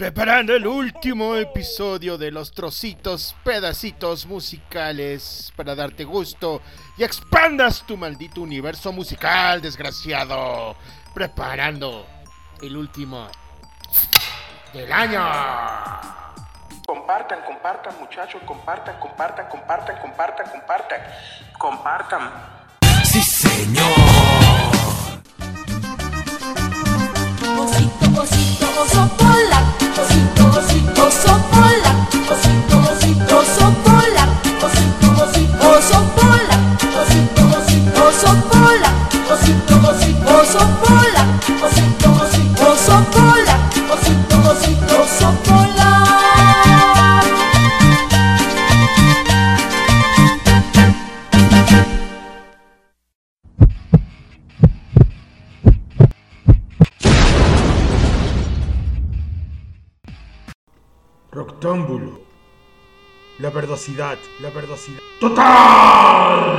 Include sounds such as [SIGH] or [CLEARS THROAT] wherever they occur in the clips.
preparando el último episodio de los trocitos, pedacitos musicales para darte gusto y expandas tu maldito universo musical, desgraciado. Preparando el último del año. Compartan, compartan, muchachos, compartan, compartan, compartan, compartan, compartan, compartan. Sí, señor. Osito, osito, oso polar. Osito, osito, oso polar. Oso polar. Oso polar. Roctámbulo. La verdosidad, la verdosidad. ¡Total!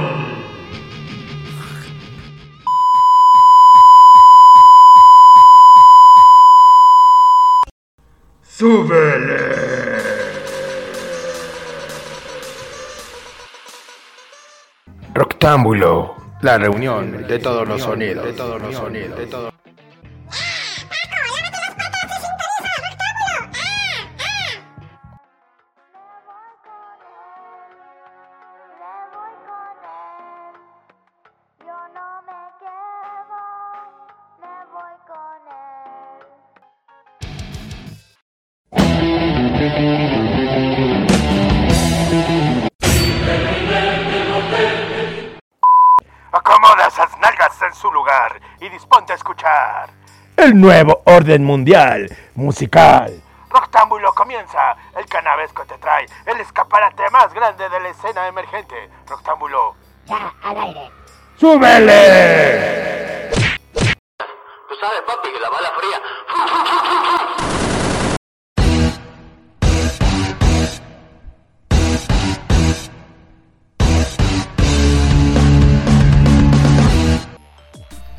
¡Súbele! Roctámbulo, la reunión de todos los sonidos, de todos los sonidos, de todos Acomoda esas nalgas en su lugar y disponte a escuchar. El nuevo orden mundial musical. Roctámbulo comienza. El canavesco te trae el escaparate más grande de la escena emergente. Roctámbulo. ¡Súbele! Tú sabes, papi, que la bala fría.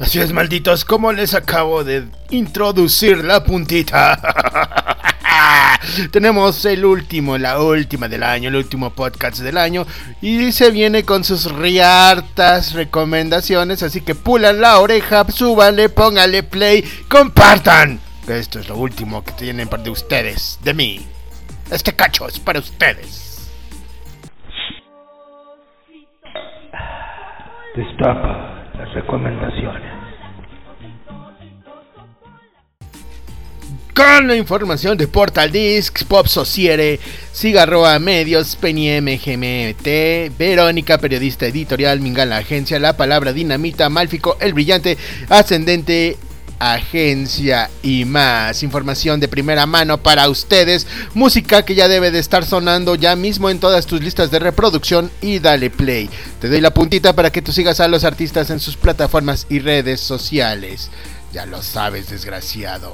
Así es, malditos, como les acabo de introducir la puntita. [LAUGHS] Tenemos el último, la última del año, el último podcast del año. Y se viene con sus riartas recomendaciones. Así que pulan la oreja, súbanle, pónganle play, compartan. Esto es lo último que tienen para de ustedes, de mí. Este cacho es para ustedes. Destapa recomendaciones. Con la información de Portal Discs, Pop Sociere, Cigarroa Medios, Penny MGMT, Verónica, periodista editorial, Mingala Agencia, La Palabra Dinamita, Málfico, El Brillante, Ascendente, Agencia y más. Información de primera mano para ustedes. Música que ya debe de estar sonando ya mismo en todas tus listas de reproducción y dale play. Te doy la puntita para que tú sigas a los artistas en sus plataformas y redes sociales. Ya lo sabes, desgraciado.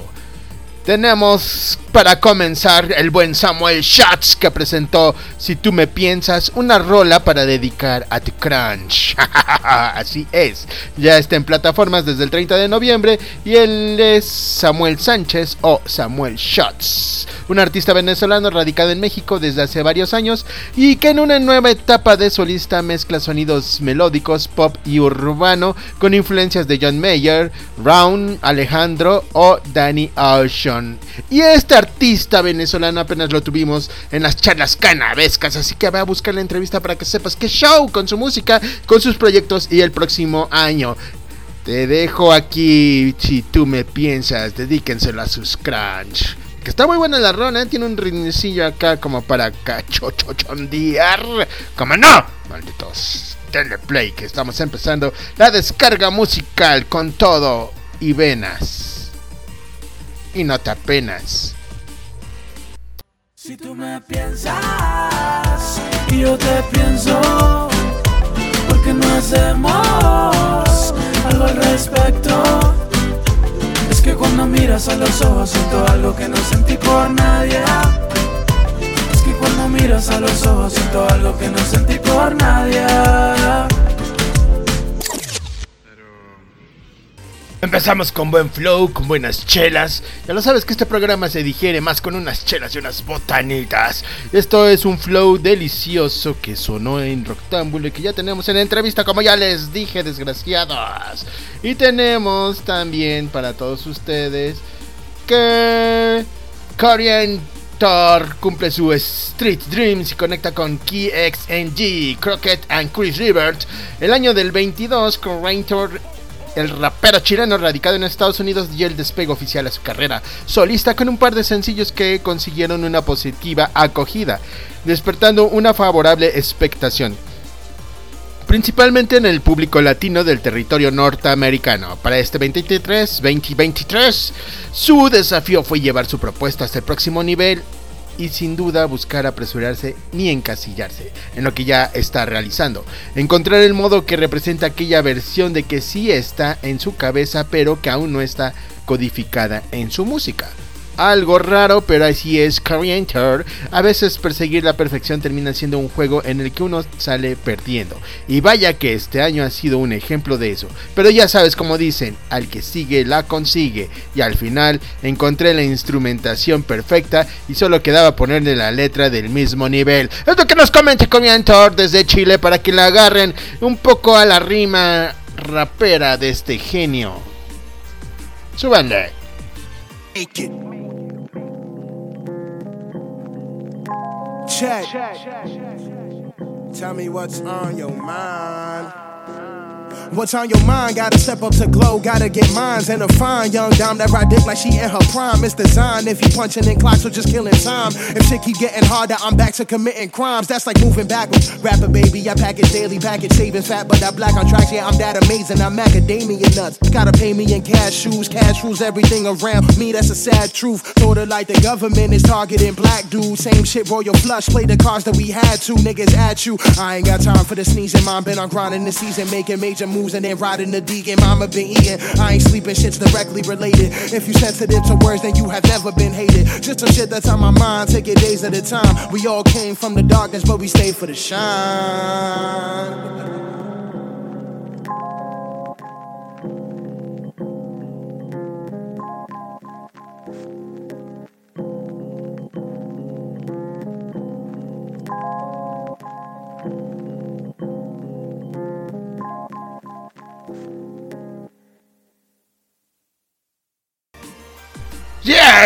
Tenemos para comenzar el buen Samuel Schatz que presentó Si tú me piensas, una rola para dedicar a tu crunch. [LAUGHS] Así es, ya está en plataformas desde el 30 de noviembre y él es Samuel Sánchez o Samuel Schatz, un artista venezolano radicado en México desde hace varios años y que en una nueva etapa de solista mezcla sonidos melódicos, pop y urbano con influencias de John Mayer, Round, Alejandro o Danny Ocean. Y este artista venezolano apenas lo tuvimos en las charlas canavescas, así que ve a buscar la entrevista para que sepas qué show con su música, con sus proyectos y el próximo año. Te dejo aquí, si tú me piensas, dedíquenselo a sus crunch. Que está muy buena la rona, ¿eh? tiene un ritmecillo acá como para cachochochondear. ¡Como no! Malditos. Denle play que estamos empezando la descarga musical con todo y venas. Y no te apenas. Si tú me piensas y yo te pienso, ¿por qué no hacemos algo al respecto? Que cuando miras a los ojos siento algo que no sentí por nadie. Es que cuando miras a los ojos siento algo que no sentí por nadie. Empezamos con buen flow, con buenas chelas. Ya lo sabes que este programa se digiere más con unas chelas y unas botanitas. Esto es un flow delicioso que sonó en Roctámbulo y que ya tenemos en entrevista, como ya les dije, desgraciados. Y tenemos también para todos ustedes que Korean cumple su Street Dreams y conecta con KXNG, Crockett and Chris Rivers. El año del 22, Korean Thor el rapero chileno radicado en Estados Unidos dio el despegue oficial a su carrera solista con un par de sencillos que consiguieron una positiva acogida, despertando una favorable expectación principalmente en el público latino del territorio norteamericano. Para este 23, 2023, su desafío fue llevar su propuesta hasta el próximo nivel y sin duda buscar apresurarse ni encasillarse en lo que ya está realizando. Encontrar el modo que representa aquella versión de que sí está en su cabeza pero que aún no está codificada en su música. Algo raro, pero así es Tour. A veces perseguir la perfección termina siendo un juego en el que uno sale perdiendo. Y vaya que este año ha sido un ejemplo de eso. Pero ya sabes como dicen, al que sigue la consigue. Y al final encontré la instrumentación perfecta y solo quedaba ponerle la letra del mismo nivel. Es lo que nos comenta Tour desde Chile para que la agarren un poco a la rima rapera de este genio. Súbanle. Check. Tell me what's on your mind. What's on your mind? Gotta step up to glow, gotta get mines and a fine young dime that ride dick like she in her prime. It's designed if you punching in clocks or just killing time. If shit keep getting harder, I'm back to committing crimes. That's like moving backwards. Rapper baby, I package daily, package savings fat, but I black on tracks. Yeah, I'm that amazing. I'm macadamia nuts. Gotta pay me in cash shoes, cash rules everything around me. That's a sad truth. Sorta like the government is targeting black dudes. Same shit, royal flush. Play the cards that we had to. Niggas at you. I ain't got time for the sneezing. Mom been on grinding this season, making major moves and then riding the deacon. Mama been eating. I ain't sleeping, shit's directly related. If you sensitive to words, then you have never been hated. Just some shit that's on my mind, take it days at a time. We all came from the darkness, but we stayed for the shine.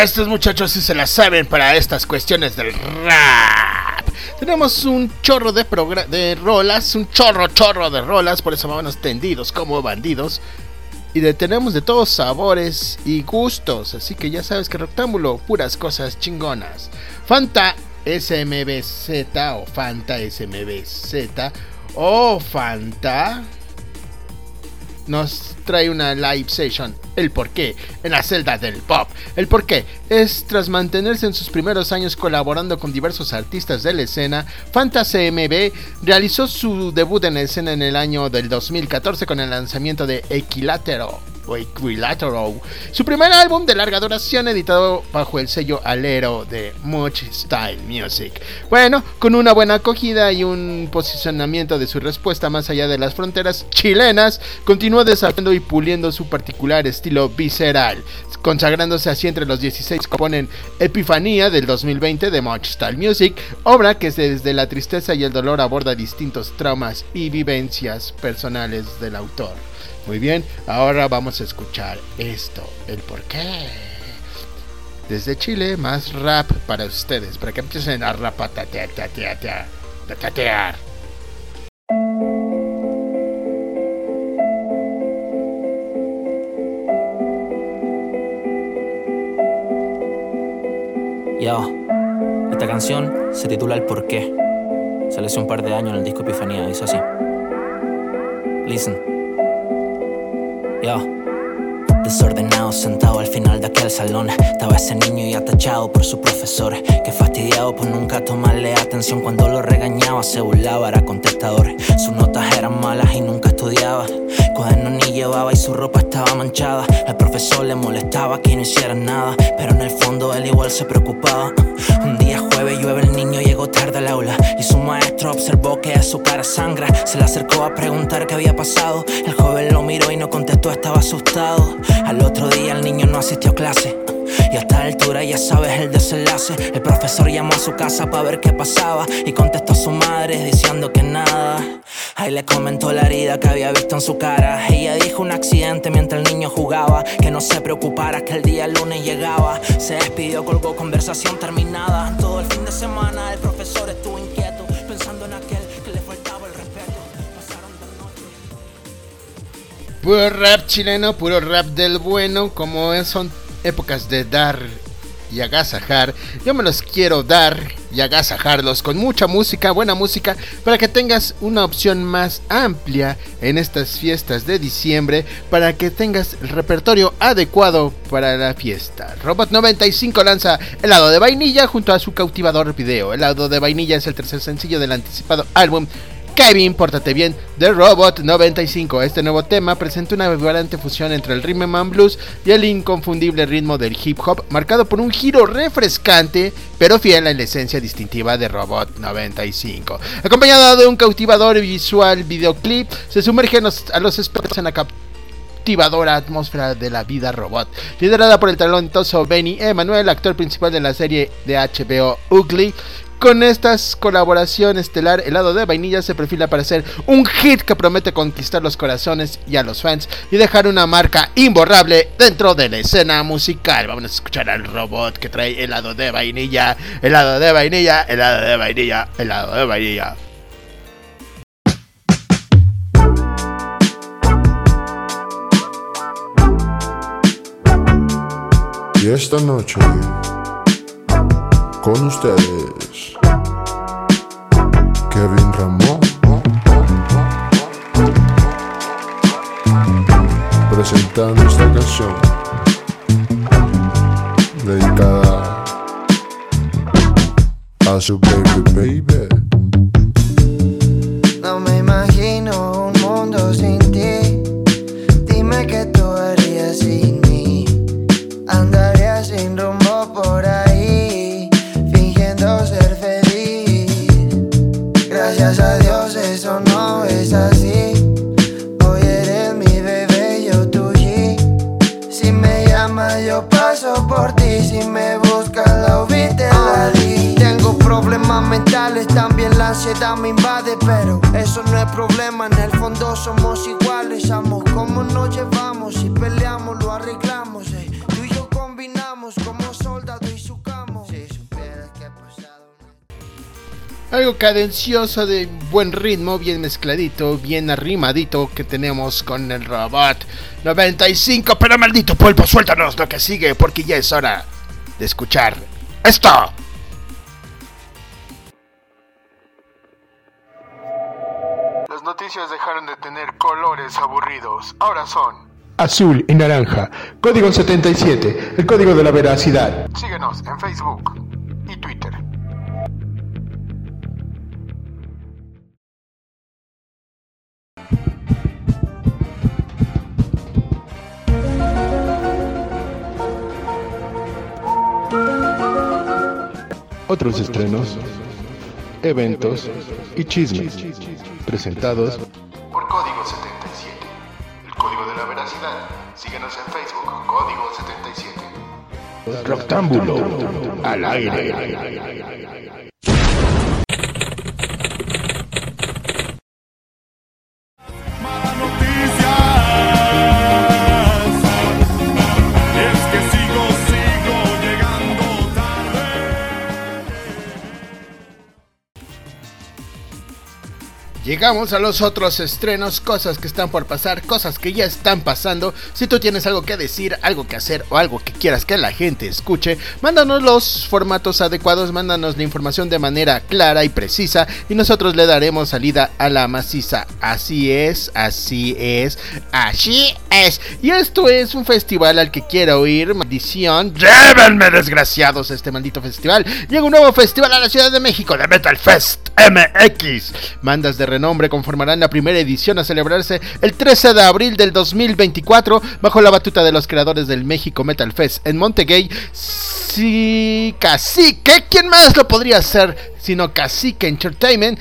Estos muchachos sí se la saben para estas cuestiones del rap. Tenemos un chorro de, de rolas, un chorro, chorro de rolas, por eso vamos tendidos como bandidos. Y de, tenemos de todos sabores y gustos, así que ya sabes que Rectángulo, puras cosas chingonas. Fanta SMBZ o Fanta SMBZ o Fanta nos trae una live session. El porqué en la celda del pop. El porqué es tras mantenerse en sus primeros años colaborando con diversos artistas de la escena, Fantasy MB realizó su debut en la escena en el año del 2014 con el lanzamiento de Equilatero o Su primer álbum de larga duración editado bajo el sello alero de Much Style Music. Bueno, con una buena acogida y un posicionamiento de su respuesta más allá de las fronteras chilenas, continuó desarrollando y puliendo su particular estilo visceral, consagrándose así entre los 16 que componen Epifanía del 2020 de Much Style Music, obra que desde la tristeza y el dolor aborda distintos traumas y vivencias personales del autor. Muy bien, ahora vamos a escuchar esto, el por qué. Desde Chile, más rap para ustedes, para que empiecen a rapatatear. Yo, esta canción se titula El Porqué. Salió hace un par de años en el disco Epifanía, hizo así. Listen. Desordenado, sentado al final de aquel salón. Estaba ese niño y atachado por su profesor. Que fastidiado por nunca tomarle atención cuando lo regañaba. Se burlaba, era contestador. Sus notas eran malas y nunca estudiaba. Cuaderno ni llevaba y su ropa estaba manchada. El profesor le molestaba que no hiciera nada, pero en el fondo él igual se preocupaba. Un día jueves llueve, el niño llegó tarde al aula y su maestro observó que a su cara sangra. Se le acercó a preguntar qué había pasado. El joven lo miró y no contestó, estaba asustado. Al otro día el niño no asistió a clase. Y a esta altura ya sabes el desenlace. El profesor llamó a su casa para ver qué pasaba y contestó a su madre diciendo que nada. Ahí le comentó la herida que había visto en su cara. Ella dijo un accidente mientras el niño jugaba. Que no se preocupara que el día lunes llegaba. Se despidió, colgó conversación terminada. Todo el fin de semana el profesor estuvo inquieto pensando en aquel que le faltaba el respeto. Pasaron dos noches. Puro rap chileno, puro rap del bueno, como son épocas de dar y agasajar. Yo me los quiero dar y agasajarlos con mucha música, buena música, para que tengas una opción más amplia en estas fiestas de diciembre, para que tengas el repertorio adecuado para la fiesta. Robot 95 lanza helado de vainilla junto a su cautivador video. Helado de vainilla es el tercer sencillo del anticipado álbum Kevin, pórtate bien, de Robot 95. Este nuevo tema presenta una vibrante fusión entre el rhythm and blues y el inconfundible ritmo del hip hop, marcado por un giro refrescante, pero fiel a la esencia distintiva de Robot 95. Acompañado de un cautivador visual videoclip, se sumerge a los expertos en la cautivadora atmósfera de la vida robot, liderada por el talentoso Benny Emanuel, actor principal de la serie de HBO Ugly. Con estas colaboraciones estelar, helado de vainilla se perfila para ser un hit que promete conquistar los corazones y a los fans y dejar una marca imborrable dentro de la escena musical. Vamos a escuchar al robot que trae helado de vainilla, helado de vainilla, helado de vainilla, helado de vainilla. Y esta noche, con ustedes, Kevin Ramón. Presentando esta canción dedicada a su baby baby. Cadencioso de buen ritmo, bien mezcladito, bien arrimadito que tenemos con el robot 95. Pero maldito polvo, suéltanos lo que sigue porque ya es hora de escuchar esto. Las noticias dejaron de tener colores aburridos. Ahora son. Azul y naranja. Código 77. El código de la veracidad. Síguenos en Facebook y Twitter. Otros estrenos, eventos y chismes. Presentados Por Código 77. El código de la veracidad. Síguenos en Facebook. Código 77. Rectángulo al aire. Llegamos a los otros estrenos, cosas que están por pasar, cosas que ya están pasando. Si tú tienes algo que decir, algo que hacer o algo que quieras que la gente escuche, mándanos los formatos adecuados, mándanos la información de manera clara y precisa y nosotros le daremos salida a la maciza. Así es, así es, así es. Y esto es un festival al que quiero ir. Maldición. Llévenme, desgraciados, este maldito festival. Llega un nuevo festival a la Ciudad de México de Metal Fest MX. Bandas de renombre conformarán la primera edición a celebrarse el 13 de abril del 2024 bajo la batuta de los creadores del México Metal Fest en Montegay. Sí, Cacique. ¿Quién más lo podría hacer sino Cacique Entertainment?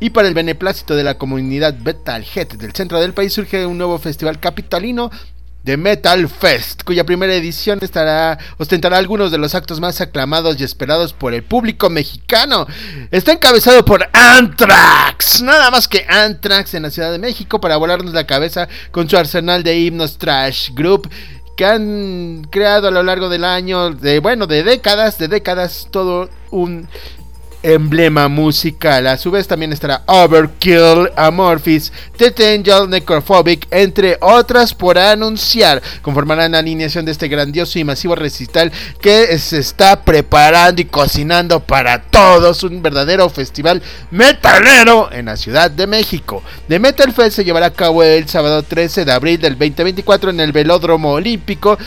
Y para el beneplácito de la comunidad Metalhead del centro del país surge un nuevo festival capitalino de Metal Fest, cuya primera edición estará ostentará algunos de los actos más aclamados y esperados por el público mexicano. Está encabezado por Anthrax, nada más que Anthrax en la Ciudad de México para volarnos la cabeza con su arsenal de himnos trash group que han creado a lo largo del año, de bueno, de décadas, de décadas, todo un emblema musical. A su vez también estará Overkill, Amorphis, Death Angel, Necrophobic, entre otras por anunciar. Conformarán la alineación de este grandioso y masivo recital que se está preparando y cocinando para todos. Un verdadero festival metalero en la Ciudad de México. The Metal Fest se llevará a cabo el sábado 13 de abril del 2024 en el Velódromo Olímpico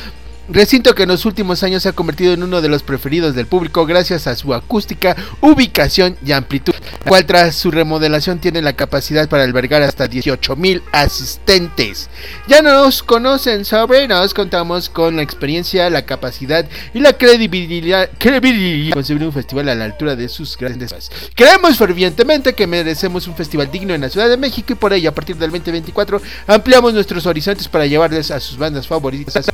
Recinto que en los últimos años se ha convertido en uno de los preferidos del público gracias a su acústica, ubicación y amplitud, cual tras su remodelación tiene la capacidad para albergar hasta 18 mil asistentes. Ya nos conocen sobre, nos contamos con la experiencia, la capacidad y la credibilidad, credibilidad de conseguir un festival a la altura de sus grandes. Creemos fervientemente que merecemos un festival digno en la Ciudad de México y por ello a partir del 2024 ampliamos nuestros horizontes para llevarles a sus bandas favoritas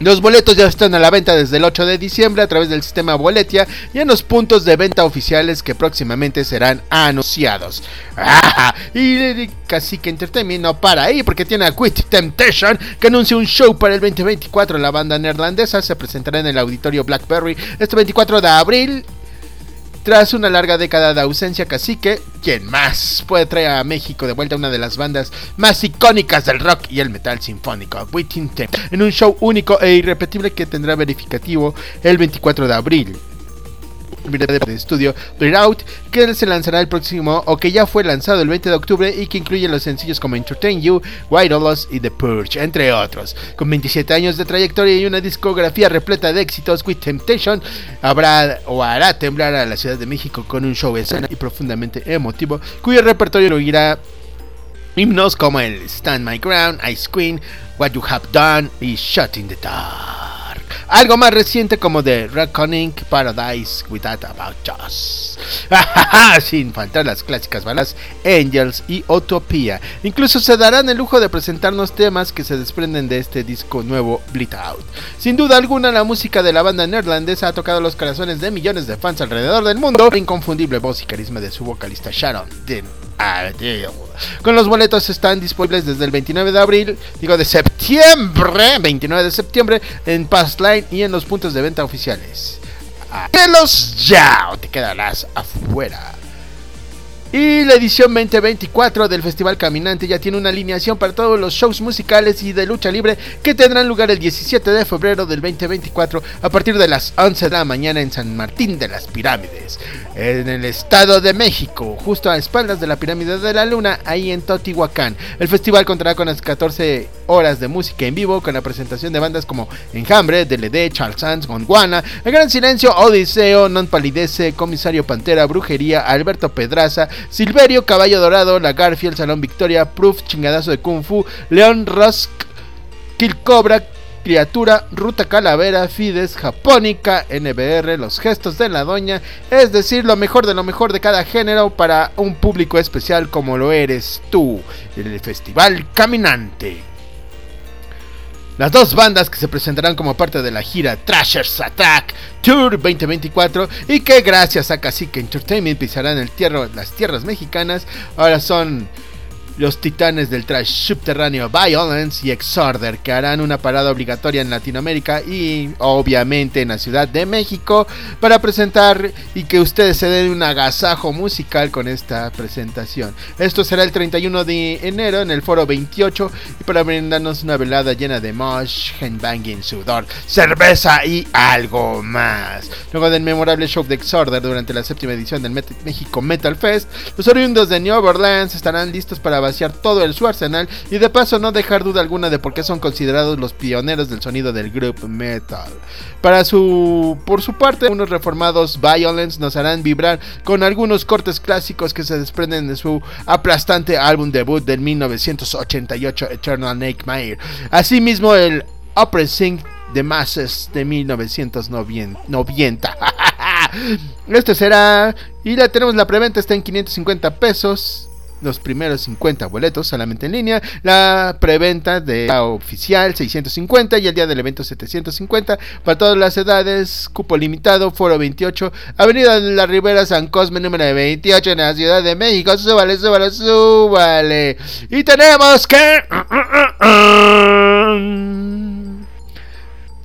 los boletos ya están a la venta desde el 8 de diciembre a través del sistema Boletia y en los puntos de venta oficiales que próximamente serán anunciados. ¡Ah! Y Cacique Entertainment no para ahí porque tiene a Quit Temptation que anuncia un show para el 2024. La banda neerlandesa se presentará en el auditorio Blackberry este 24 de abril tras una larga década de ausencia, Cacique, quien más puede traer a México de vuelta una de las bandas más icónicas del rock y el metal sinfónico, Tape, en un show único e irrepetible que tendrá verificativo el 24 de abril de estudio Bleed Out, que se lanzará el próximo o que ya fue lanzado el 20 de octubre y que incluye los sencillos como Entertain You, White Loss y The Purge, entre otros. Con 27 años de trayectoria y una discografía repleta de éxitos, With Temptation habrá o hará temblar a la Ciudad de México con un show escena y profundamente emotivo, cuyo repertorio incluirá himnos como el Stand My Ground, Ice Queen, What You Have Done y Shut in the Dark. Algo más reciente como The Reckoning Paradise Without About Us. [LAUGHS] Sin faltar las clásicas balas Angels y Utopia. Incluso se darán el lujo de presentarnos temas que se desprenden de este disco nuevo Bleed Out. Sin duda alguna la música de la banda neerlandesa ha tocado los corazones de millones de fans alrededor del mundo. La inconfundible voz y carisma de su vocalista Sharon Con los boletos están disponibles desde el 29 de abril, digo de septiembre, 29 de septiembre, en Passline y en los puntos de venta oficiales. los ya o te quedarás afuera. Y la edición 2024 del Festival Caminante ya tiene una alineación para todos los shows musicales y de lucha libre que tendrán lugar el 17 de febrero del 2024 a partir de las 11 de la mañana en San Martín de las Pirámides, en el Estado de México, justo a espaldas de la Pirámide de la Luna, ahí en Totihuacán. El festival contará con las 14 horas de música en vivo con la presentación de bandas como Enjambre, DLD, Charles Sands, Gondwana, El Gran Silencio, Odiseo, Non Palidece, Comisario Pantera, Brujería, Alberto Pedraza, Silverio, Caballo Dorado, La Garfield, Salón Victoria, Proof, Chingadazo de Kung Fu, León Rusk, Kill Cobra, Criatura, Ruta Calavera, Fides, Japónica, NBR, Los Gestos de la Doña, es decir, lo mejor de lo mejor de cada género para un público especial como lo eres tú, el Festival Caminante. Las dos bandas que se presentarán como parte de la gira Trashers Attack Tour 2024 y que gracias a Cacique Entertainment pisarán el tierra, las tierras mexicanas ahora son los titanes del trash subterráneo Violence y Exorder que harán una parada obligatoria en Latinoamérica y obviamente en la Ciudad de México para presentar y que ustedes se den un agasajo musical con esta presentación. Esto será el 31 de enero en el foro 28 y para brindarnos una velada llena de mosh, handbanging, sudor, cerveza y algo más. Luego del memorable show de Exorder durante la séptima edición del México Metal Fest, los oriundos de New Orleans estarán listos para vaciar todo el su arsenal y de paso no dejar duda alguna de por qué son considerados los pioneros del sonido del group metal. Para su, por su parte, unos reformados Violence nos harán vibrar con algunos cortes clásicos que se desprenden de su aplastante álbum debut del 1988 Eternal Nightmare. Asimismo el Opera Sing The Masses de 1990. [LAUGHS] Este será. Y la tenemos la preventa, está en 550 pesos. Los primeros 50 boletos solamente en línea. La preventa de la oficial 650 y el día del evento 750. Para todas las edades, cupo limitado, foro 28, Avenida de la Ribera San Cosme número 28 en la Ciudad de México. Súbale, súbale, súbale. Y tenemos que...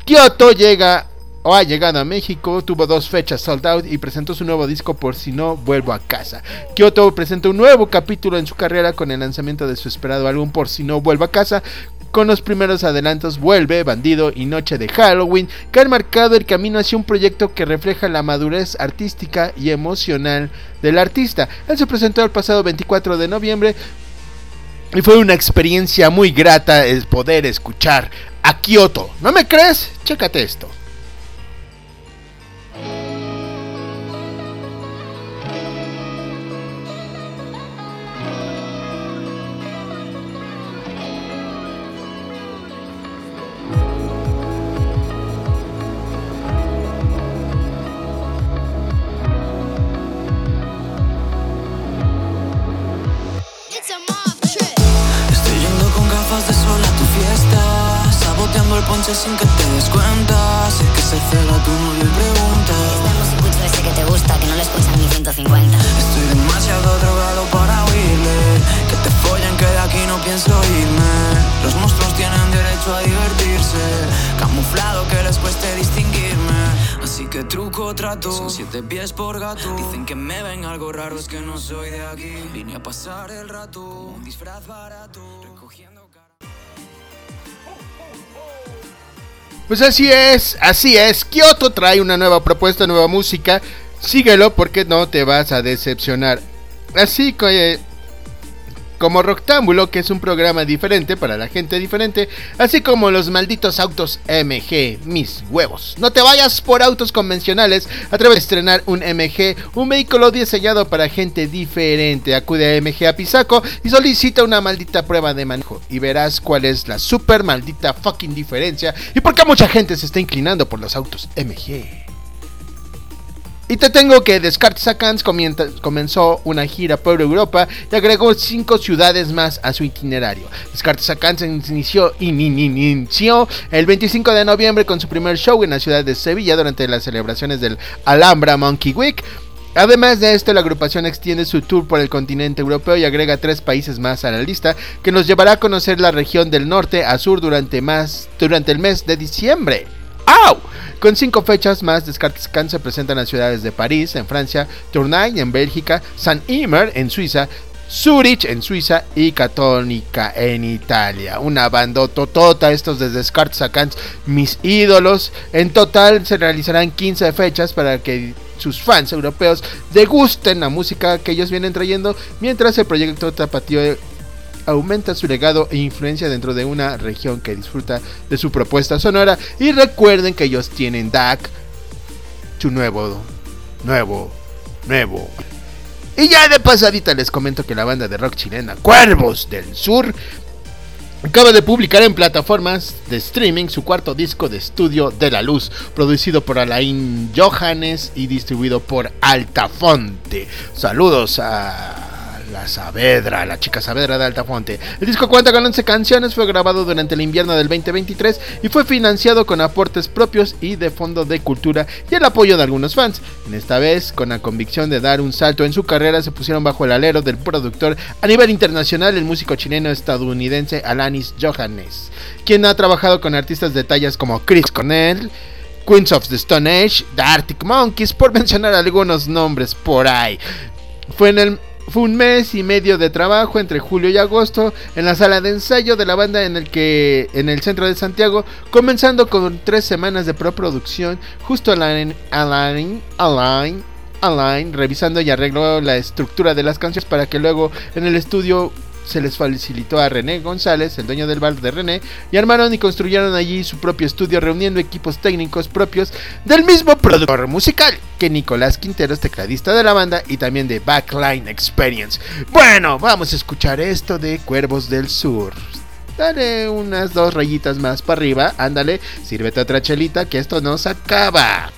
Kyoto llega o ha llegado a México, tuvo dos fechas sold out y presentó su nuevo disco por si no vuelvo a casa. Kyoto presentó un nuevo capítulo en su carrera con el lanzamiento de su esperado álbum por si no vuelvo a casa. Con los primeros adelantos Vuelve, Bandido y Noche de Halloween, que han marcado el camino hacia un proyecto que refleja la madurez artística y emocional del artista. Él se presentó el pasado 24 de noviembre y fue una experiencia muy grata el poder escuchar a Kyoto. ¿No me crees? Chécate esto. Pies por gato Dicen que me ven algo raro Es que no soy de aquí Vine a pasar el rato Un disfraz barato Recogiendo Pues así es, así es. Kyoto trae una nueva propuesta, nueva música. Síguelo porque no te vas a decepcionar. Así que como Roctámbulo, que es un programa diferente para la gente diferente, así como los malditos autos MG, mis huevos. No te vayas por autos convencionales, a estrenar un MG, un vehículo diseñado para gente diferente. Acude a MG Apizaco y solicita una maldita prueba de manejo y verás cuál es la super maldita fucking diferencia y por qué mucha gente se está inclinando por los autos MG. Y te tengo que Descartes comienza- comenzó una gira por Europa y agregó cinco ciudades más a su itinerario. Descartes Sacans inició, in- in- in- inició el 25 de noviembre con su primer show en la ciudad de Sevilla durante las celebraciones del Alhambra Monkey Week. Además de esto, la agrupación extiende su tour por el continente europeo y agrega tres países más a la lista, que nos llevará a conocer la región del norte a sur durante, más, durante el mes de diciembre. Con cinco fechas más, Descartes se presentan en las ciudades de París, en Francia, Tournai, en Bélgica, Saint-Imer, en Suiza, Zurich, en Suiza y Catónica, en Italia. Una bandototota, estos de Descartes Sacans, mis ídolos. En total se realizarán 15 fechas para que sus fans europeos degusten la música que ellos vienen trayendo, mientras el proyecto Tapatío aumenta su legado e influencia dentro de una región que disfruta de su propuesta sonora. Y recuerden que ellos tienen DAC, su nuevo, nuevo, nuevo. Y ya de pasadita les comento que la banda de rock chilena Cuervos del Sur acaba de publicar en plataformas de streaming su cuarto disco de estudio de la luz, producido por Alain Johannes y distribuido por Altafonte. Saludos a la Saavedra, la chica Saavedra de Altafonte. El disco cuenta con 11 canciones, fue grabado durante el invierno del 2023 y fue financiado con aportes propios y de fondo de cultura y el apoyo de algunos fans. En esta vez, con la convicción de dar un salto en su carrera, se pusieron bajo el alero del productor a nivel internacional, el músico chileno estadounidense Alanis Johannes, quien ha trabajado con artistas de tallas como Chris Cornell, Queens of the Stone Age, The Arctic Monkeys, por mencionar algunos nombres por ahí. Fue en el fue un mes y medio de trabajo entre julio y agosto en la sala de ensayo de la banda en el que en el centro de Santiago, comenzando con tres semanas de preproducción, justo Alain, Alain, Alain, Alain, revisando y arregló la estructura de las canciones para que luego en el estudio se les facilitó a René González, el dueño del bar de René, y armaron y construyeron allí su propio estudio reuniendo equipos técnicos propios del mismo productor musical que Nicolás Quinteros, tecladista de la banda y también de Backline Experience. Bueno, vamos a escuchar esto de Cuervos del Sur. Dale unas dos rayitas más para arriba, ándale, sírvete otra chelita que esto no se acaba.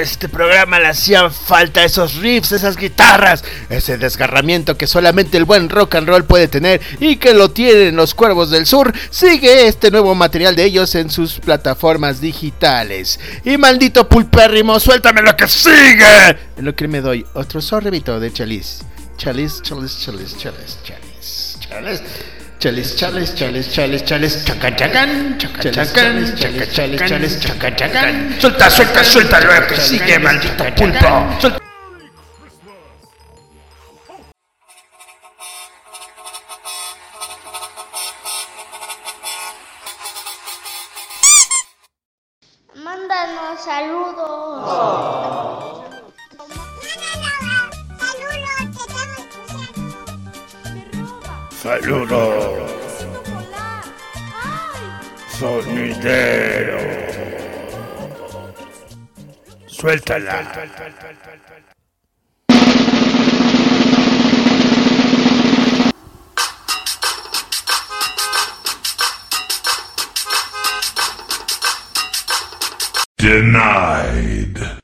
Este programa le hacían falta esos riffs, esas guitarras, ese desgarramiento que solamente el buen rock and roll puede tener y que lo tienen los Cuervos del Sur. Sigue este nuevo material de ellos en sus plataformas digitales. Y maldito pulpérrimo, suéltame lo que sigue. En lo que me doy otro sorbito de chaliz. Chaliz, chaliz, chaliz, chaliz, chaliz, chaliz. Chales, chales, chales, chales, chales, chacan, chacan, chales, chales, chales, chacan. Suelta, suelta, suelta lo que sigue, maldito pulpo. Saludos. Sonidero. Suéltala. Denied.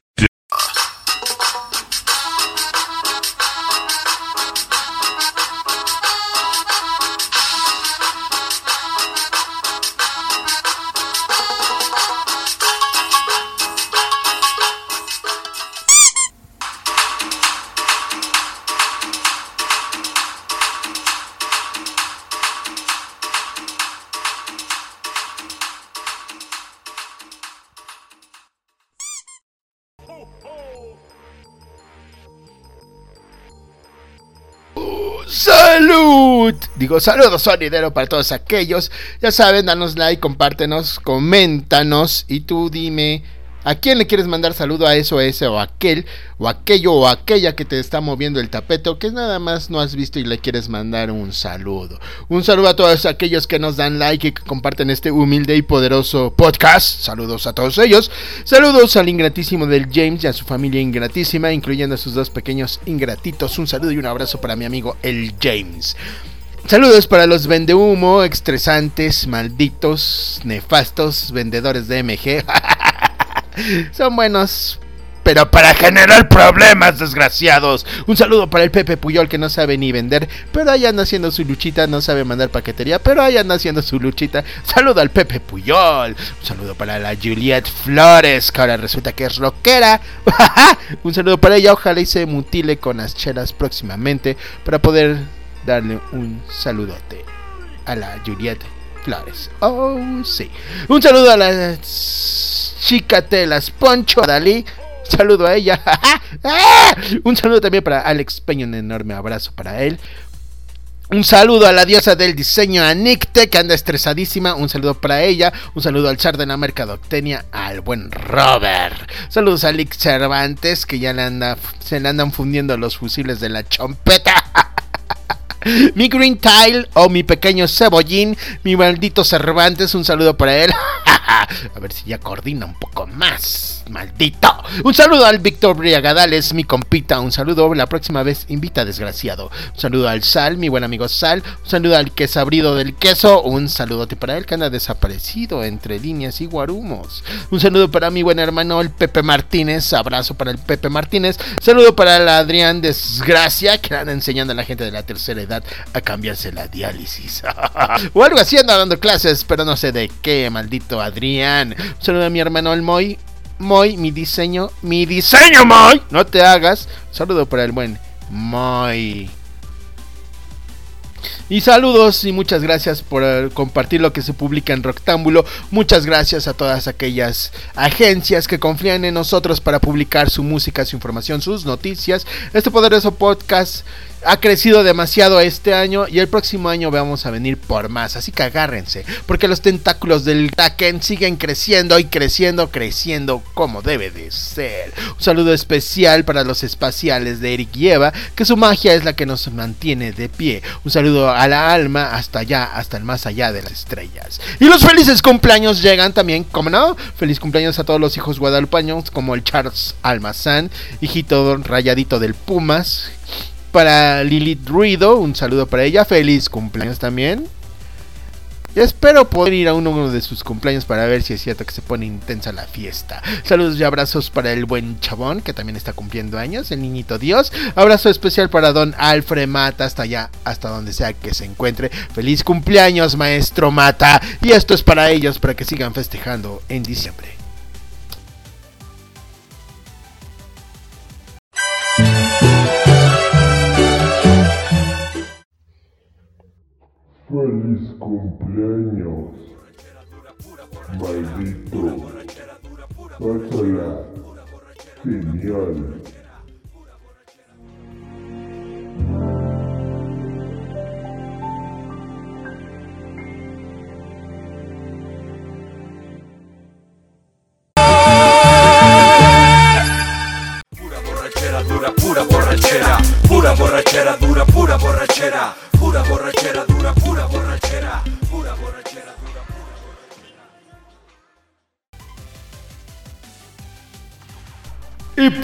Saludos sonidero para todos aquellos. Ya saben, danos like, compártenos, coméntanos y tú dime a quién le quieres mandar saludo a eso, a ese o a aquel, o aquello o aquella que te está moviendo el tapete, que nada más no has visto y le quieres mandar un saludo. Un saludo a todos aquellos que nos dan like y que comparten este humilde y poderoso podcast. Saludos a todos ellos. Saludos al ingratísimo del James y a su familia ingratísima, incluyendo a sus dos pequeños ingratitos. Un saludo y un abrazo para mi amigo el James. Saludos para los vendehumo, estresantes, malditos, nefastos, vendedores de MG. [LAUGHS] Son buenos, pero para generar problemas, desgraciados. Un saludo para el Pepe Puyol que no sabe ni vender, pero ahí anda haciendo su luchita, no sabe mandar paquetería, pero ahí anda haciendo su luchita. Saludo al Pepe Puyol. Un saludo para la Juliet Flores, que ahora resulta que es rockera. [LAUGHS] Un saludo para ella, ojalá y se mutile con las chelas próximamente para poder darle un saludote a la Juliet Flores. Oh, sí. Un saludo a la chica Telas Poncho Dalí. Saludo a ella. [LAUGHS] Un saludo también para Alex Peña, un enorme abrazo para él. Un saludo a la diosa del diseño, a Nicte, que anda estresadísima. Un saludo para ella. Un saludo al char de la mercadotecnia, al buen Robert. Saludos a Lick Cervantes, que ya le anda, se le andan fundiendo los fusiles de la chompeta. [LAUGHS] [LAUGHS] Mi Green Tile o mi pequeño cebollín, mi maldito Cervantes, un saludo para él. [LAUGHS] [LAUGHS] A ver si ya coordina un poco más, maldito. Un saludo al Víctor Briagadales, mi compita. Un saludo, la próxima vez invita desgraciado. Un saludo al Sal, mi buen amigo Sal. Un saludo al quesabrido del queso. Un saludote para él que anda desaparecido entre líneas y guarumos. Un saludo para mi buen hermano el Pepe Martínez. Abrazo para el Pepe Martínez. Saludo para el Adrián Desgracia que anda enseñando a la gente de la tercera edad a cambiarse la diálisis. [LAUGHS] o algo así anda dando clases, pero no sé de qué, maldito Adrián. Un saludo a mi hermano el Moy. Moy, mi diseño, mi diseño, Moy. No te hagas. Saludo para el buen Moy. Y saludos y muchas gracias por eh, compartir lo que se publica en Rectángulo. Muchas gracias a todas aquellas agencias que confían en nosotros para publicar su música, su información, sus noticias. Este poderoso podcast ha crecido demasiado este año y el próximo año vamos a venir por más. Así que agárrense, porque los tentáculos del Taken siguen creciendo y creciendo, creciendo como debe de ser. Un saludo especial para los espaciales de Eric y Eva, que su magia es la que nos mantiene de pie. Un saludo a la alma hasta allá, hasta el más allá de las estrellas. Y los felices cumpleaños llegan también, como no, feliz cumpleaños a todos los hijos guadalupaños, como el Charles Almazán, hijito rayadito del Pumas para Lilith Ruido, un saludo para ella, feliz cumpleaños también. Espero poder ir a uno de sus cumpleaños para ver si es cierto que se pone intensa la fiesta. Saludos y abrazos para el buen chabón que también está cumpliendo años, el niñito Dios. Abrazo especial para don Alfred Mata hasta allá, hasta donde sea que se encuentre. Feliz cumpleaños, maestro Mata. Y esto es para ellos, para que sigan festejando en diciembre. Feliz cumpleaños, maldito. Pásala. Genial.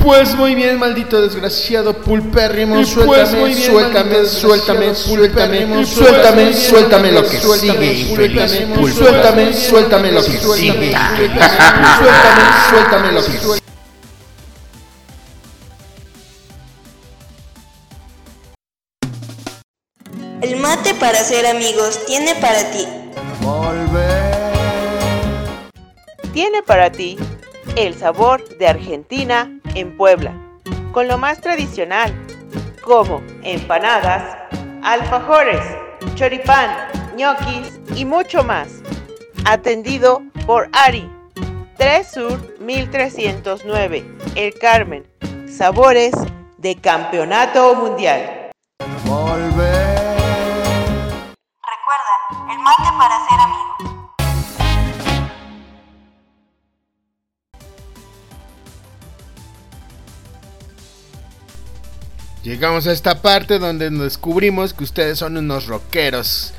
Pues muy bien, maldito desgraciado pulpérrimo, Y suéltame, pues bien, suéltame, maldito suéltame, desgraciado suéltame, suéltame, suéltame, suéltame lo que suéltame, sigue, infeliz suéltame, suéltame, Suéltame lo que suéltame, sigue, suéltame, suéltame, lo que sigue. El mate para ser amigos tiene para ti. Tiene para ti el sabor de Argentina en Puebla, con lo más tradicional, como empanadas, alfajores, choripán, ñoquis y mucho más. Atendido por Ari, 3 Sur 1309, El Carmen. Sabores de Campeonato Mundial. Llegamos a esta parte donde descubrimos que ustedes son unos rockeros.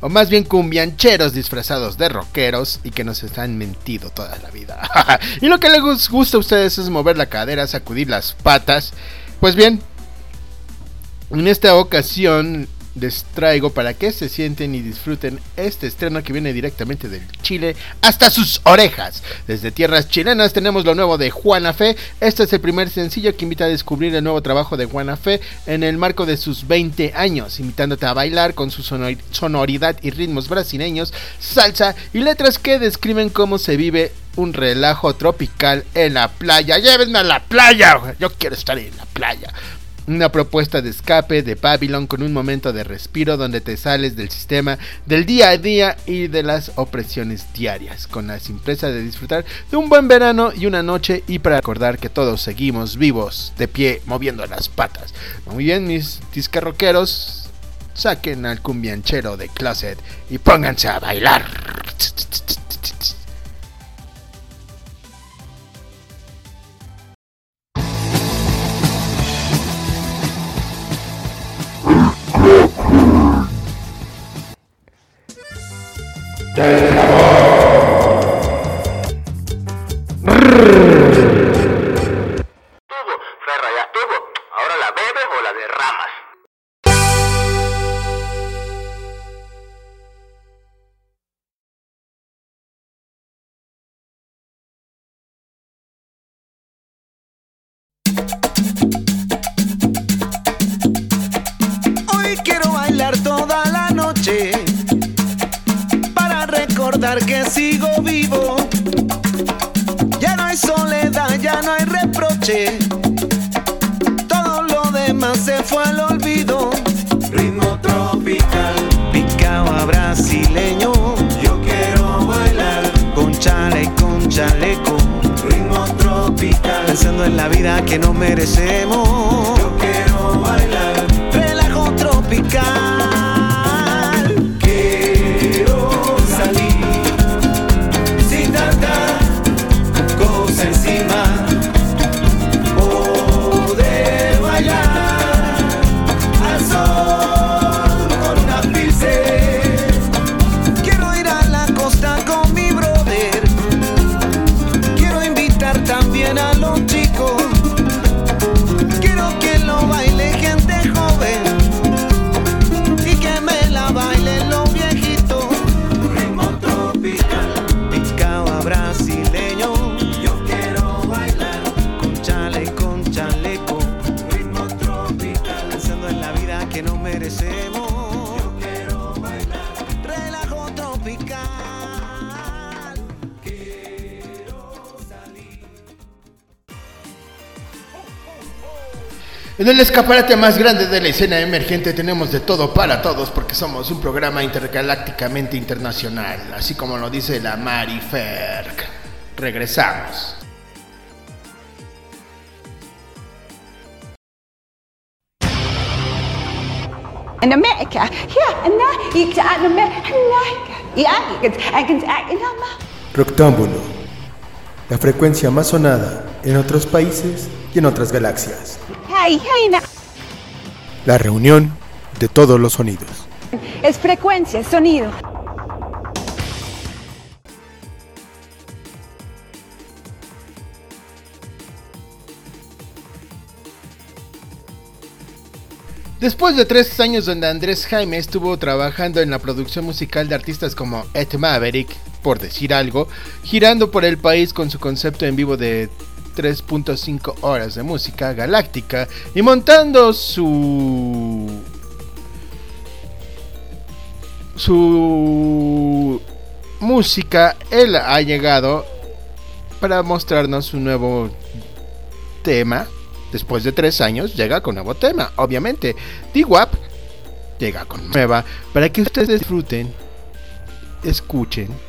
O más bien cumbiancheros disfrazados de rockeros y que nos han mentido toda la vida. [LAUGHS] y lo que les gusta a ustedes es mover la cadera, sacudir las patas. Pues bien, en esta ocasión les traigo para que se sienten y disfruten este estreno que viene directamente del Chile hasta sus orejas. Desde tierras chilenas tenemos lo nuevo de Juana Fe. Este es el primer sencillo que invita a descubrir el nuevo trabajo de Juana Fe en el marco de sus 20 años, invitándote a bailar con su sonor- sonoridad y ritmos brasileños, salsa y letras que describen cómo se vive un relajo tropical en la playa. Llévenme a la playa, yo quiero estar en la playa. Una propuesta de escape de Babylon con un momento de respiro donde te sales del sistema del día a día y de las opresiones diarias, con la simpleza de disfrutar de un buen verano y una noche y para recordar que todos seguimos vivos, de pie, moviendo las patas. Muy bien, mis discarroqueros, saquen al cumbianchero de closet y pónganse a bailar. del amor. Que sigo vivo. Ya no hay soledad, ya no hay reproche. Todo lo demás se fue al olvido. Ritmo tropical, picaba brasileño. Yo quiero bailar con chale con chaleco. Ritmo tropical, pensando en la vida que no merecemos. Yo quiero bailar relajo tropical. En el escaparate más grande de la escena emergente tenemos de todo para todos porque somos un programa intergalácticamente internacional, así como lo dice la Mariferc. Regresamos. in America. Yeah, and in. Yeah. Roctámbulo, la frecuencia más sonada en otros países y en otras galaxias. La reunión de todos los sonidos. Es frecuencia, es sonido. Después de tres años donde Andrés Jaime estuvo trabajando en la producción musical de artistas como Ed Maverick, por decir algo, girando por el país con su concepto en vivo de 3.5 horas de música galáctica y montando su su música, él ha llegado para mostrarnos un nuevo tema. Después de tres años llega con nuevo tema, obviamente. D-Wap llega con nueva para que ustedes disfruten, escuchen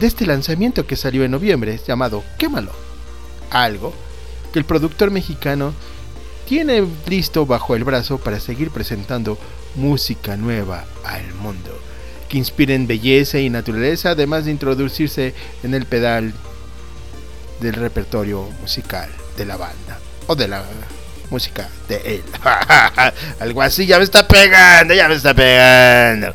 de este lanzamiento que salió en noviembre llamado Quémalo. Algo que el productor mexicano tiene listo bajo el brazo para seguir presentando música nueva al mundo, que inspiren belleza y naturaleza, además de introducirse en el pedal del repertorio musical de la banda o de la música de él. [LAUGHS] Algo así, ya me está pegando, ya me está pegando.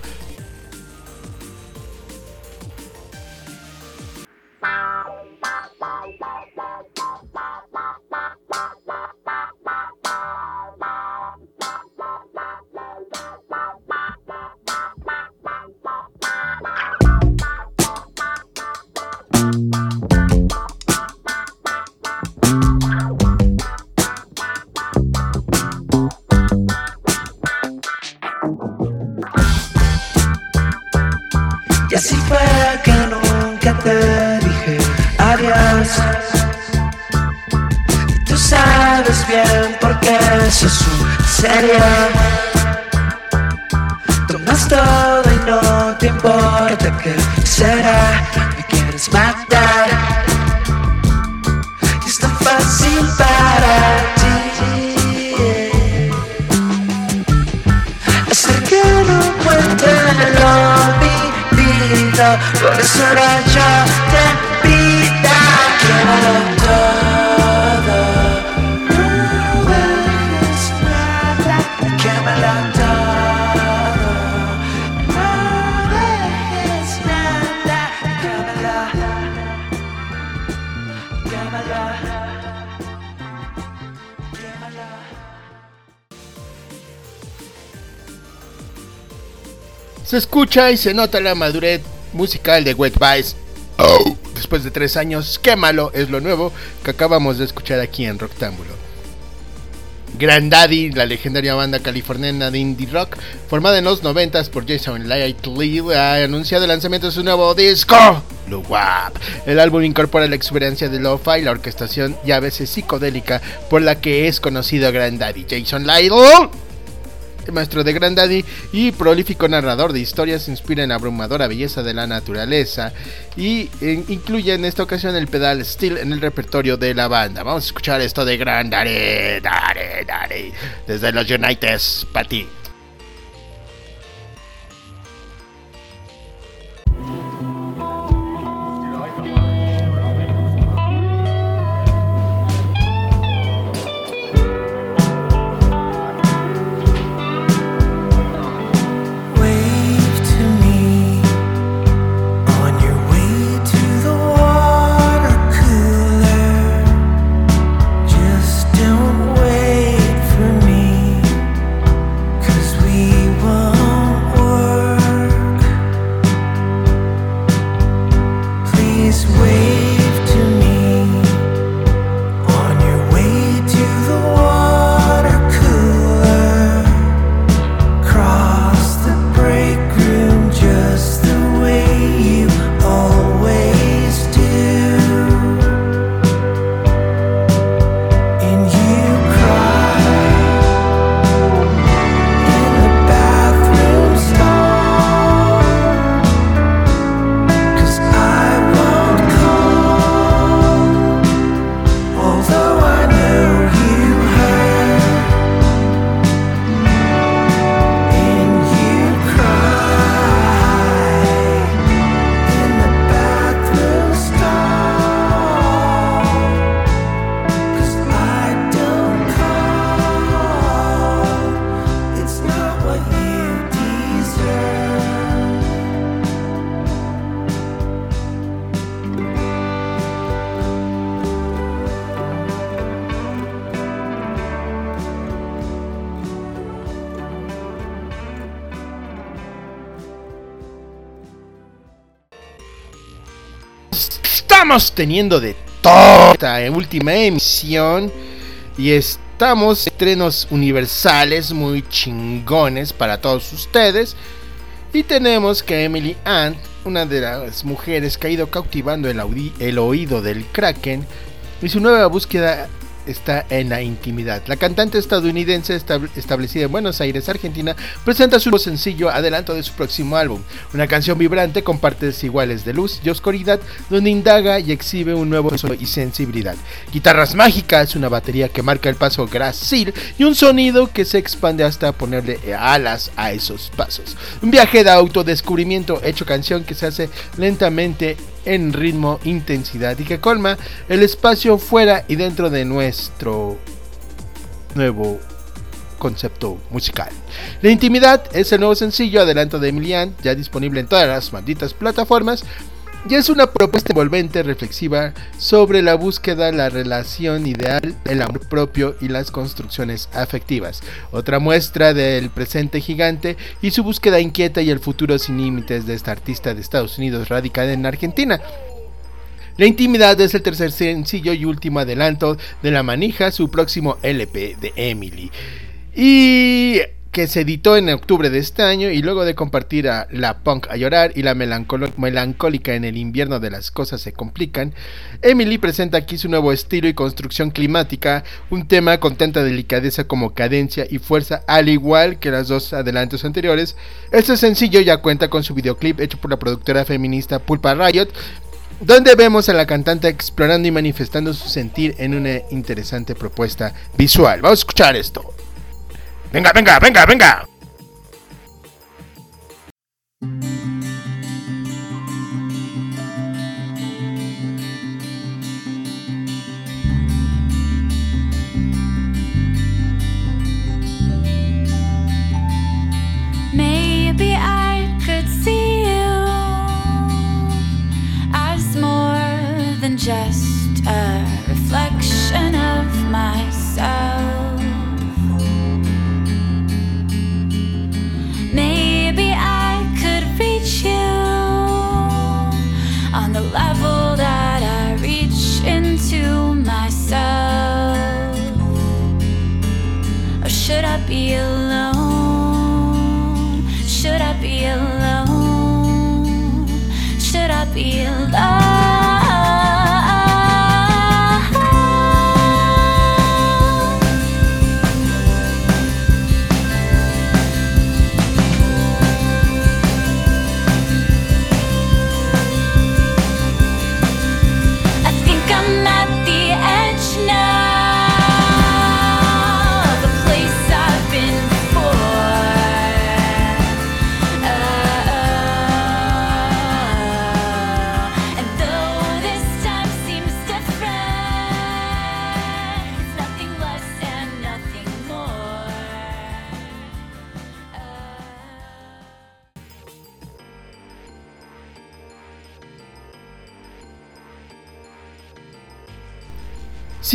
Y así fue que nunca te dije adiós. Y tú sabes bien por qué eso serio. Escucha y se nota la madurez musical de Wet Vice. Oh, después de tres años, qué malo es lo nuevo que acabamos de escuchar aquí en Rocktámbulo. Grandaddy, la legendaria banda californiana de indie rock, formada en los 90 por Jason Lightly, ha anunciado el lanzamiento de su nuevo disco, Luwap. El álbum incorpora la exuberancia de lo-fi, la orquestación y a veces psicodélica por la que es conocido Grandaddy. Jason Lightly maestro de Grandaddy y prolífico narrador de historias, se inspira en la abrumadora belleza de la naturaleza y incluye en esta ocasión el pedal steel en el repertorio de la banda. Vamos a escuchar esto de Grandaddy, Daddy, Daddy, desde los Uniteds, para ti. Estamos teniendo de todo esta última emisión y estamos en estrenos universales muy chingones para todos ustedes. Y tenemos que Emily Ant, una de las mujeres que ha ido cautivando el, el oído del Kraken, y su nueva búsqueda está en la intimidad. La cantante estadounidense estab- establecida en Buenos Aires, Argentina, presenta su nuevo sencillo adelanto de su próximo álbum, una canción vibrante con partes iguales de luz y oscuridad, donde indaga y exhibe un nuevo sonido y sensibilidad. Guitarras mágicas, una batería que marca el paso grácil y un sonido que se expande hasta ponerle alas a esos pasos. Un viaje de autodescubrimiento hecho canción que se hace lentamente en ritmo, intensidad y que colma el espacio fuera y dentro de nuestro nuevo concepto musical. La intimidad es el nuevo sencillo adelanto de Emilian, ya disponible en todas las malditas plataformas. Y es una propuesta envolvente, reflexiva sobre la búsqueda, la relación ideal, el amor propio y las construcciones afectivas. Otra muestra del presente gigante y su búsqueda inquieta y el futuro sin límites de esta artista de Estados Unidos radicada en Argentina. La intimidad es el tercer sencillo y último adelanto de La Manija, su próximo LP de Emily. Y que se editó en octubre de este año y luego de compartir a La Punk a llorar y la melancólica en el invierno de las cosas se complican, Emily presenta aquí su nuevo estilo y construcción climática, un tema con tanta delicadeza como cadencia y fuerza, al igual que las dos adelantos anteriores. Este sencillo ya cuenta con su videoclip hecho por la productora feminista Pulpa Riot, donde vemos a la cantante explorando y manifestando su sentir en una interesante propuesta visual. Vamos a escuchar esto. Venga, venga, venga, venga.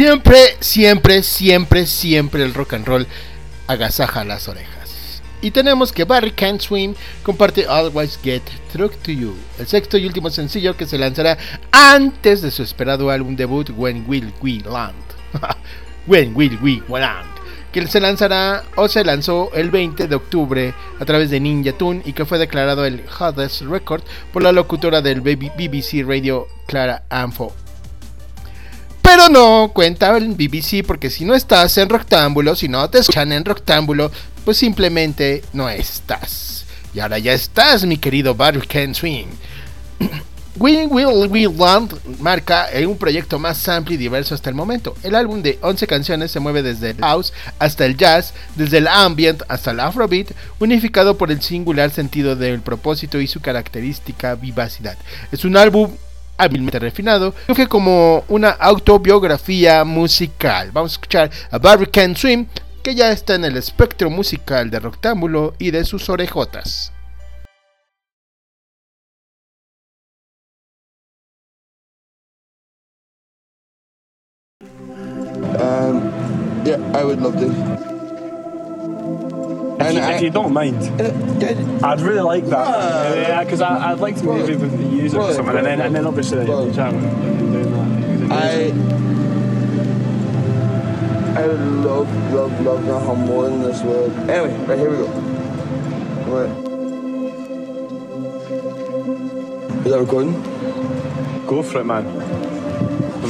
Siempre, siempre, siempre, siempre el rock and roll agasaja las orejas. Y tenemos que Barry Can't Swim comparte Always Get Through to You, el sexto y último sencillo que se lanzará antes de su esperado álbum debut When Will We Land. [LAUGHS] When Will We Land. Que se lanzará o se lanzó el 20 de octubre a través de Ninja Tune y que fue declarado el Hottest Record por la locutora del BBC Radio Clara Anfo pero no cuenta el BBC porque si no estás en Roctámbulo, si no te escuchan en Roctámbulo, pues simplemente no estás. Y ahora ya estás, mi querido Barry Can Swing. [CLEARS THROAT] We Will We Land marca eh, un proyecto más amplio y diverso hasta el momento. El álbum de 11 canciones se mueve desde el house hasta el jazz, desde el ambient hasta el afrobeat, unificado por el singular sentido del propósito y su característica vivacidad. Es un álbum hábilmente refinado, que como una autobiografía musical. Vamos a escuchar a Barry Can Swim, que ya está en el espectro musical de Roctámbulo y de sus orejotas. Um, yeah, I would love. If, you, if you don't mind, uh, I'd really like that. Ah. Yeah, because I'd like to maybe use it for something, and then and then obviously you chat doing that. I I love, love, love to have more in this world. Anyway, right here we go. Right. Is that recording? Go for it, man.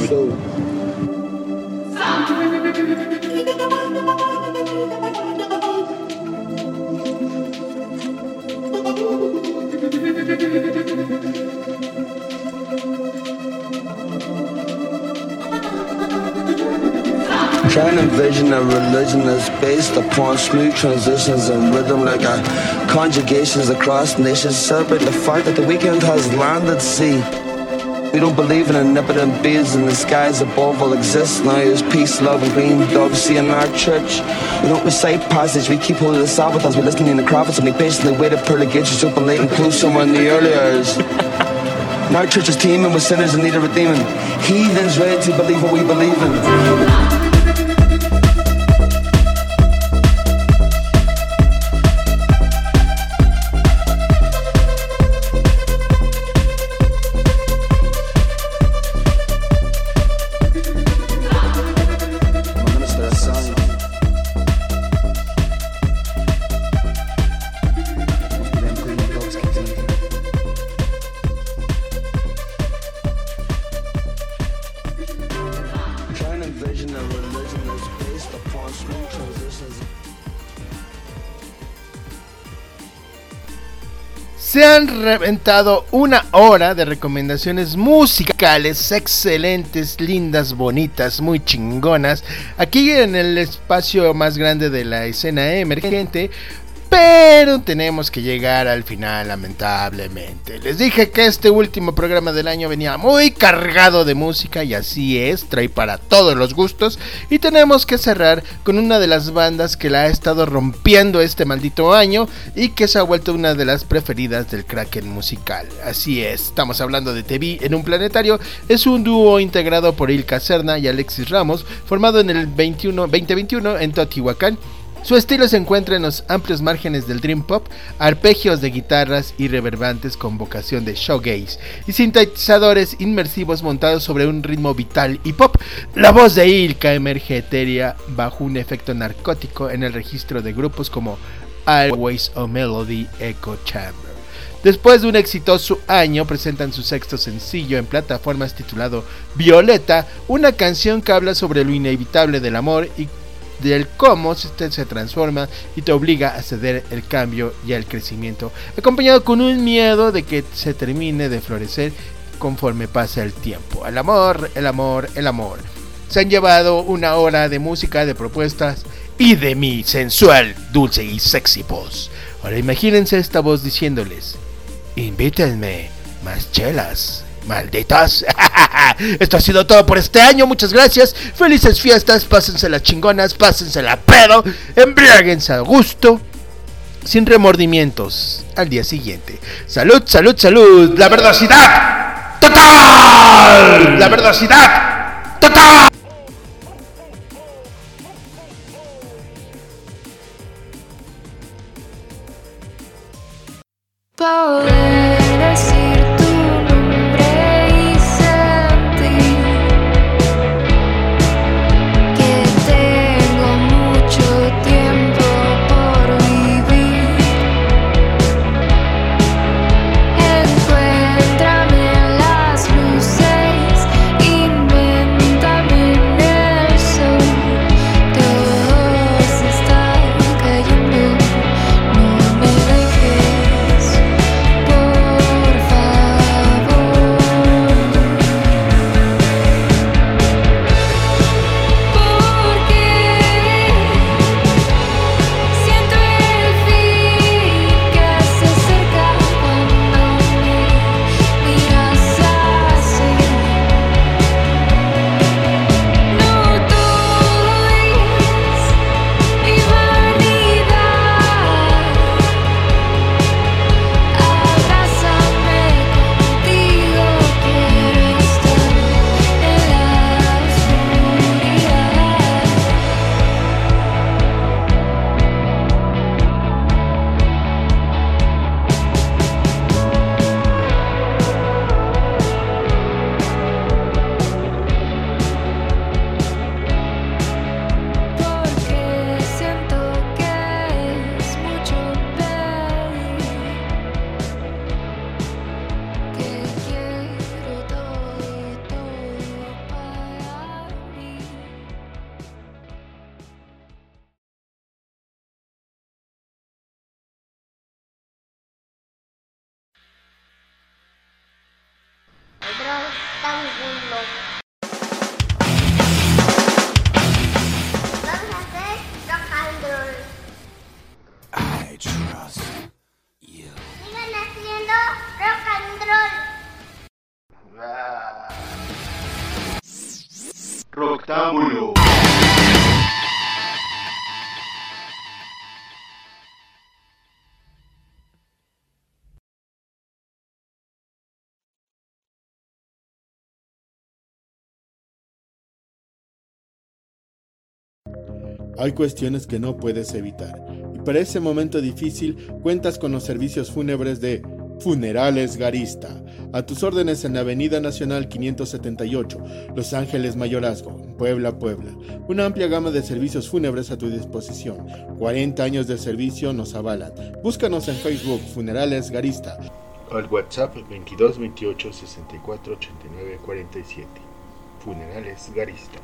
So. Try to envision a religion that's based upon smooth transitions and rhythm like a conjugations across nations. Celebrate the fact that the weekend has landed sea. We don't believe in omnipotent beings in the skies above all exist now as peace, love, and green doves see in our church. We don't recite passage, we keep hold of the Sabbath as we listen in the prophets and we patiently wait at pearly gates to open late and close somewhere in the early hours. Our church is teeming with sinners in need of redeeming. Heathens ready to believe what we believe in. Se han reventado una hora de recomendaciones musicales excelentes, lindas, bonitas, muy chingonas. Aquí en el espacio más grande de la escena emergente. Pero tenemos que llegar al final, lamentablemente. Les dije que este último programa del año venía muy cargado de música y así es, trae para todos los gustos. Y tenemos que cerrar con una de las bandas que la ha estado rompiendo este maldito año y que se ha vuelto una de las preferidas del Kraken musical. Así es, estamos hablando de TV en un planetario. Es un dúo integrado por Ilka Serna y Alexis Ramos, formado en el 21, 2021 en Teotihuacán. Su estilo se encuentra en los amplios márgenes del dream pop, arpegios de guitarras y reverbantes con vocación de showgaze y sintetizadores inmersivos montados sobre un ritmo vital y pop. La voz de Ilka emerge etérea bajo un efecto narcótico en el registro de grupos como Always o Melody Echo Chamber. Después de un exitoso año, presentan su sexto sencillo en plataformas titulado Violeta, una canción que habla sobre lo inevitable del amor y del cómo usted se transforma y te obliga a ceder el cambio y el crecimiento, acompañado con un miedo de que se termine de florecer conforme pasa el tiempo. El amor, el amor, el amor. Se han llevado una hora de música, de propuestas y de mi sensual, dulce y sexy voz. Ahora imagínense esta voz diciéndoles, invítenme más chelas, malditas. [LAUGHS] Esto ha sido todo por este año. Muchas gracias. Felices fiestas. Pásensela chingonas. Pásensela pedo. Embriáguense a gusto. Sin remordimientos. Al día siguiente. Salud, salud, salud. La verdosidad. Total. La verdosidad. Total. Hay cuestiones que no puedes evitar. Y para ese momento difícil cuentas con los servicios fúnebres de Funerales Garista. A tus órdenes en la Avenida Nacional 578, Los Ángeles Mayorazgo, Puebla, Puebla. Una amplia gama de servicios fúnebres a tu disposición. 40 años de servicio nos avalan. Búscanos en Facebook Funerales Garista. Al WhatsApp 22 28 64 89 47. Funerales Garista.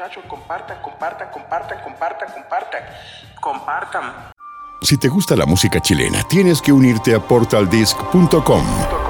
Muchachos, compartan, compartan, compartan, compartan, compartan, compartan. Si te gusta la música chilena, tienes que unirte a portaldisc.com.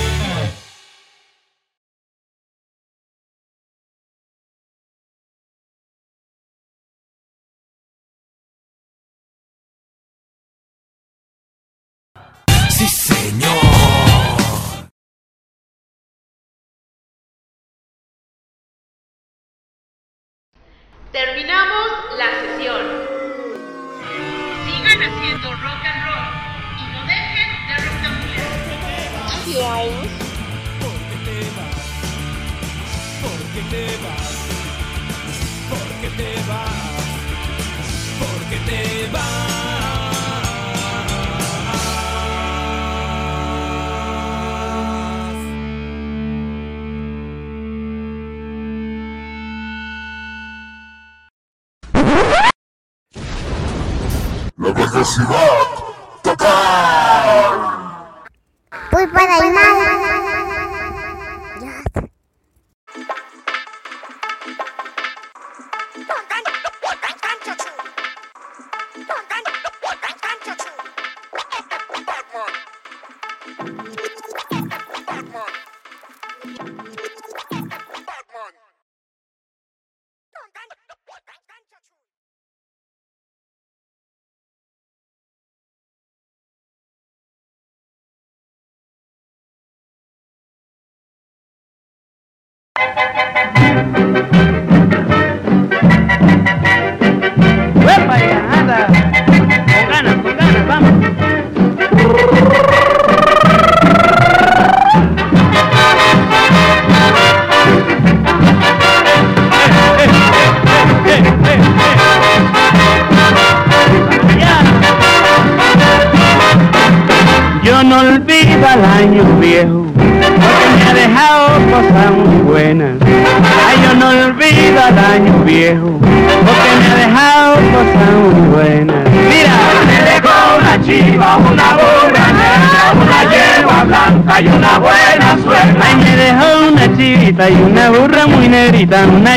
Te vas, porque te vas, porque te vas. La velocidad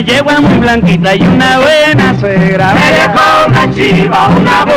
yegua muy blanquita y una buena suegra. Me dejó una chiva, una burra